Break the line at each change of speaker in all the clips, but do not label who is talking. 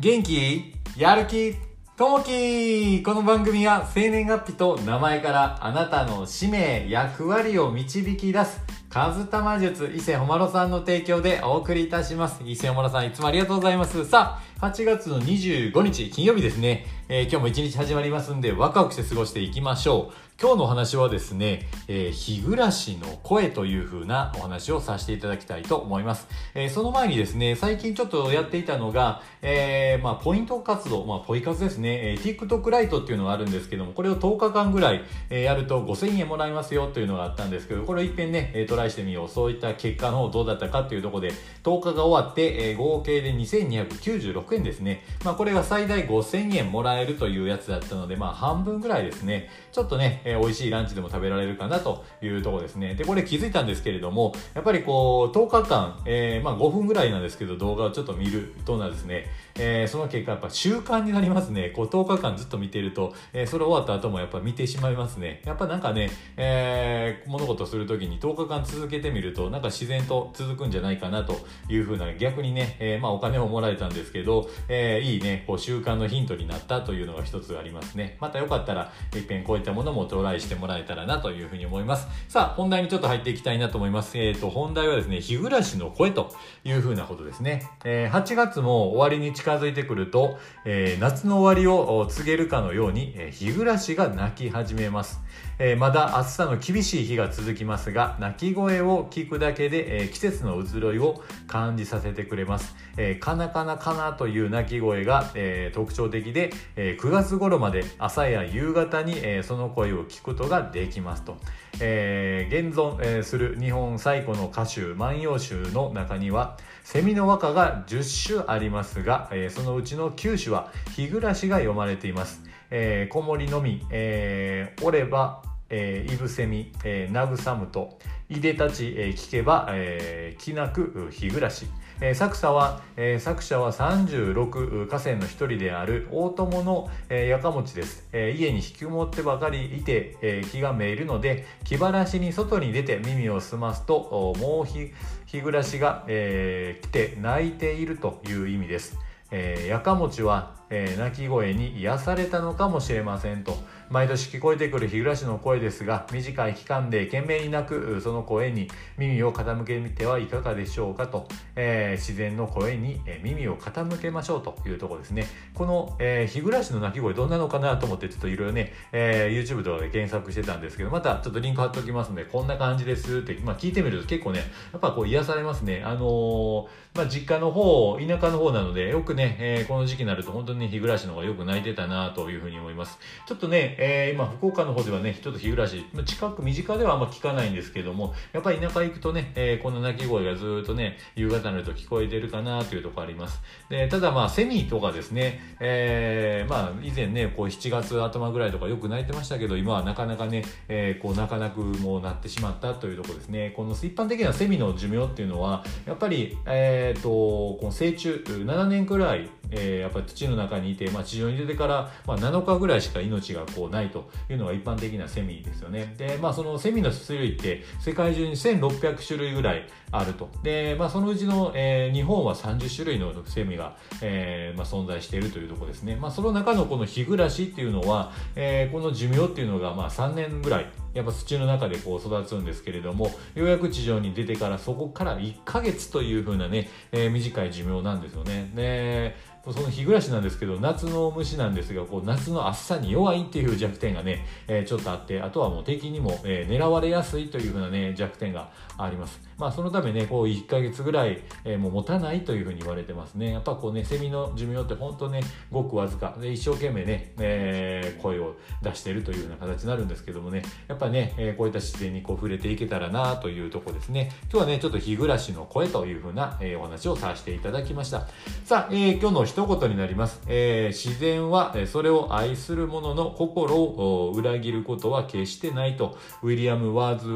元気？やる気？ともき！この番組は生年月日と名前からあなたの使命、役割を導き出す、カズタマ術、伊勢ほまろさんの提供でお送りいたします。伊勢ほまろさんいつもありがとうございます。さあ、8月の25日金曜日ですね。えー、今日も一日始まりますんで、ワクワクして過ごしていきましょう。今日のお話はですね、えー、日暮らしの声という風なお話をさせていただきたいと思います。えー、その前にですね、最近ちょっとやっていたのが、えー、まあ、ポイント活動、まあ、ポイ活ですね、えー、TikTok ライトっていうのがあるんですけども、これを10日間ぐらい、え、やると5000円もらえますよというのがあったんですけど、これを一遍ね、えー、ライしてみよう。そういった結果の方どうだったかっていうところで、10日が終わって、えー、合計で2296円ですね。まあ、これが最大5000円もらえるというやつだったので、まあ、半分ぐらいですね。ちょっとね、えー、美味しいランチでも食べられるかなというところですね。で、これ気づいたんですけれども、やっぱりこう、10日間、えー、まあ5分ぐらいなんですけど、動画をちょっと見るとなですね、えー、その結果やっぱ習慣になりますね。こう10日間ずっと見てると、えー、それ終わった後もやっぱ見てしまいますね。やっぱなんかね、えー、物事するときに10日間続けてみると、なんか自然と続くんじゃないかなというふうな、逆にね、えー、まあお金をもらえたんですけど、えー、いいね、こう習慣のヒントになったというのが一つありますね。またよかったら、一遍こういったものもトライしてもらえたらなというふうに思います。さあ、本題にちょっと入っていきたいなと思います。えっ、ー、と、本題はですね、日暮らしの声というふうなことですね。えー、8月も終わりに近づいてくると、えー、夏の終わりを告げるかのように、えー、日暮らしが鳴き始めます。えー、まだ暑さの厳しい日が続きますが、鳴き声を聞くだけで、えー、季節の移ろいを感じさせてくれます。えー、かなかなかなという鳴き声が、え、特徴的で、え、9月頃まで朝や夕方に、え、その声を聞くことができますと。え、現存、え、する日本最古の歌集万葉集の中にはセミの和歌が10種ありますが、え、そのうちの9種は日暮らしが読まれています。えー、子守のみ、えー、おれば、えー、いぶせみ、えー、慰むと、いでたち、えー、聞けば、えー、きなく日暮らし。えー、作者は、えー、作者は36河川の一人である大友の、えー、やかもちです、えー、家に引きこもってばかりいて、えー、気がめいるので気晴らしに外に出て耳を澄ますともう日日暮らしが、えー、来て泣いているという意味です、えー、やかもちは、えー、鳴き声に癒されたのかもしれませんと。毎年聞こえてくる日暮の声ですが短い期間で懸命に鳴くその声に耳を傾けてはいかがでしょうかと、えー、自然の声に耳を傾けましょうというところですね。この、えー、日暮の鳴き声どんなのかなと思ってちょっといろいろね、えー、YouTube とかで検索してたんですけどまたちょっとリンク貼っておきますのでこんな感じですって、まあ、聞いてみると結構ねやっぱこう癒されますね。あの、まあ、実家の方田舎の方なのでよくね、えー、この時期になると本当に日暮の方がよく泣いてたなというふうに思います。ちょっとねえー、今福岡の方ではねちょっと日暮らし近く身近ではあんま聞かないんですけどもやっぱり田舎行くとね、えー、この鳴き声がずっとね夕方になると聞こえてるかなというところあります。でただまあセミとかですね、えー、まあ以前ねこう7月頭ぐらいとかよく鳴いてましたけど今はなかなかね、えー、こう泣かなくもうなってしまったというところですね。この一般的なセミの寿命っていうのはやっぱりえっ、ー、とこの成虫7年くらいえー、やっぱり土の中にいて、まあ、地上に出てから、まあ、7日ぐらいしか命がこうないというのが一般的なセミですよね。で、まあ、そのセミの種類って世界中に1600種類ぐらいあると。で、まあ、そのうちの、えー、日本は30種類のセミが、えーまあ、存在しているというところですね。まあ、その中のこの日暮らしっていうのは、えー、この寿命っていうのが、まあ、3年ぐらいやっぱ土の中でこう育つんですけれどもようやく地上に出てからそこから1ヶ月という風なね、えー、短い寿命なんですよね。でその日暮らしなんですけど夏の虫なんですがこう夏の暑さに弱いっていう弱点がね、えー、ちょっとあってあとはもう敵にも、えー、狙われやすいという風なね弱点があります。まあそのためねこう1ヶ月ぐらい、えー、もう持たないという風に言われてますね。やっぱこうねセミの寿命って本当ねごくわずかで一生懸命ね、えー、声を出してるという風な形になるんですけどもねやっぱね、えー、こういった自然にこう触れていけたらなというとこですね。今日はねちょっと日暮らしの声という風な、えー、お話をさせていただきました。さあ、えー、今日の一言になります。えー、自然はそれを愛する者の心を裏切ることは決してないとウィリアム・ワーズ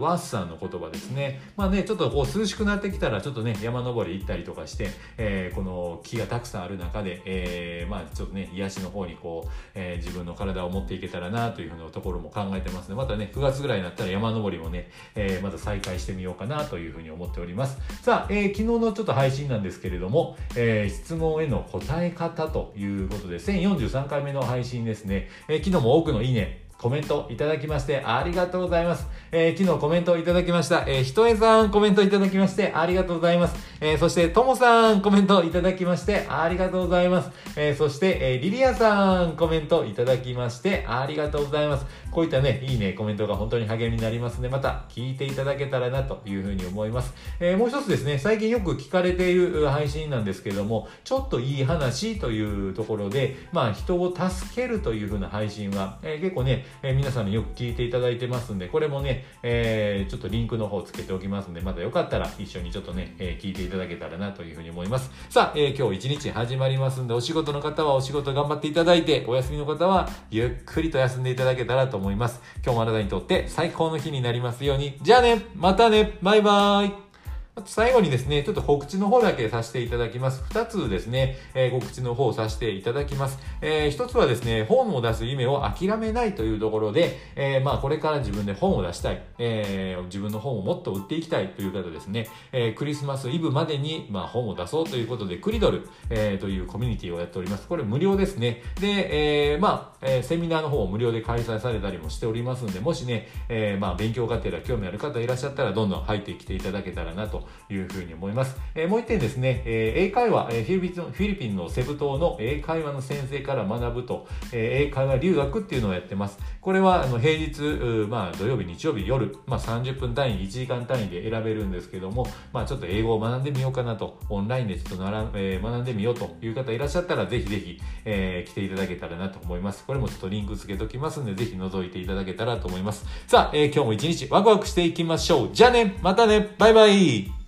ワースさんの言葉ですね。まあねちょっとこう涼しくなってきたらちょっとね山登り行ったりとかして、えー、この木がたくさんある中で、えー、まあちょっとね癒しの方にこう、えー、自分の体を持っていけたらなというふうなところも考えてますね。またね9月ぐらいになったら山登りもね、えー、また再開してみようかなというふうに思っております。さあ、えー、昨日のちょっと配信なんですけれども、えー、質問への答え方ということで、1043回目の配信ですね。えー、昨日も多くのいいね、コメントいただきましてありがとうございます。えー、昨日コメントいただきました。えー、ひとえさんコメントいただきましてありがとうございます。えー、そして、ともさんコメントいただきましてありがとうございます。え、そして、えー、リリアさんコメントいただきましてありがとうございます。こういったね、いいね、コメントが本当に励みになりますので、また聞いていただけたらなというふうに思います。え、もう一つですね、最近よく聞かれている配信なんですけども、ちょっといい話というところで、まあ人を助けるというふうな配信は、え、結構ね、えー、皆さんによく聞いていただいてますんで、これもね、えー、ちょっとリンクの方つけておきますんで、またよかったら一緒にちょっとね、えー、聞いていただけたらなというふうに思います。さあ、えー、今日一日始まりますんで、お仕事の方はお仕事頑張っていただいて、お休みの方はゆっくりと休んでいただけたらと思います。今日もあなたにとって最高の日になりますように。じゃあねまたねバイバーイあと最後にですね、ちょっと告知の方だけさせていただきます。二つですね、えー、告知の方をさせていただきます。えー、一つはですね、本を出す夢を諦めないというところで、えー、まあこれから自分で本を出したい、えー、自分の本をもっと売っていきたいという方ですね、えー、クリスマスイブまでに、まあ、本を出そうということで、クリドル、えー、というコミュニティをやっております。これ無料ですね。で、えー、まあ、えー、セミナーの方を無料で開催されたりもしておりますんで、もしね、えー、まあ勉強家庭や興味ある方いらっしゃったら、どんどん入ってきていただけたらなとというふうに思います。えー、もう一点ですね、えー、英会話、えー、フィリピンのセブ島の英会話の先生から学ぶと、えー、英会話留学っていうのをやってます。これはあの平日、まあ土曜日、日曜日、夜、まあ30分単位、1時間単位で選べるんですけども、まあちょっと英語を学んでみようかなと、オンラインでちょっとなら、えー、学んでみようという方いらっしゃったら、ぜひぜひ、えー、来ていただけたらなと思います。これもちょっとリンク付けときますんで、ぜひ覗いていただけたらと思います。さあ、えー、今日も一日ワクワクしていきましょう。じゃあね、またね、バイバイ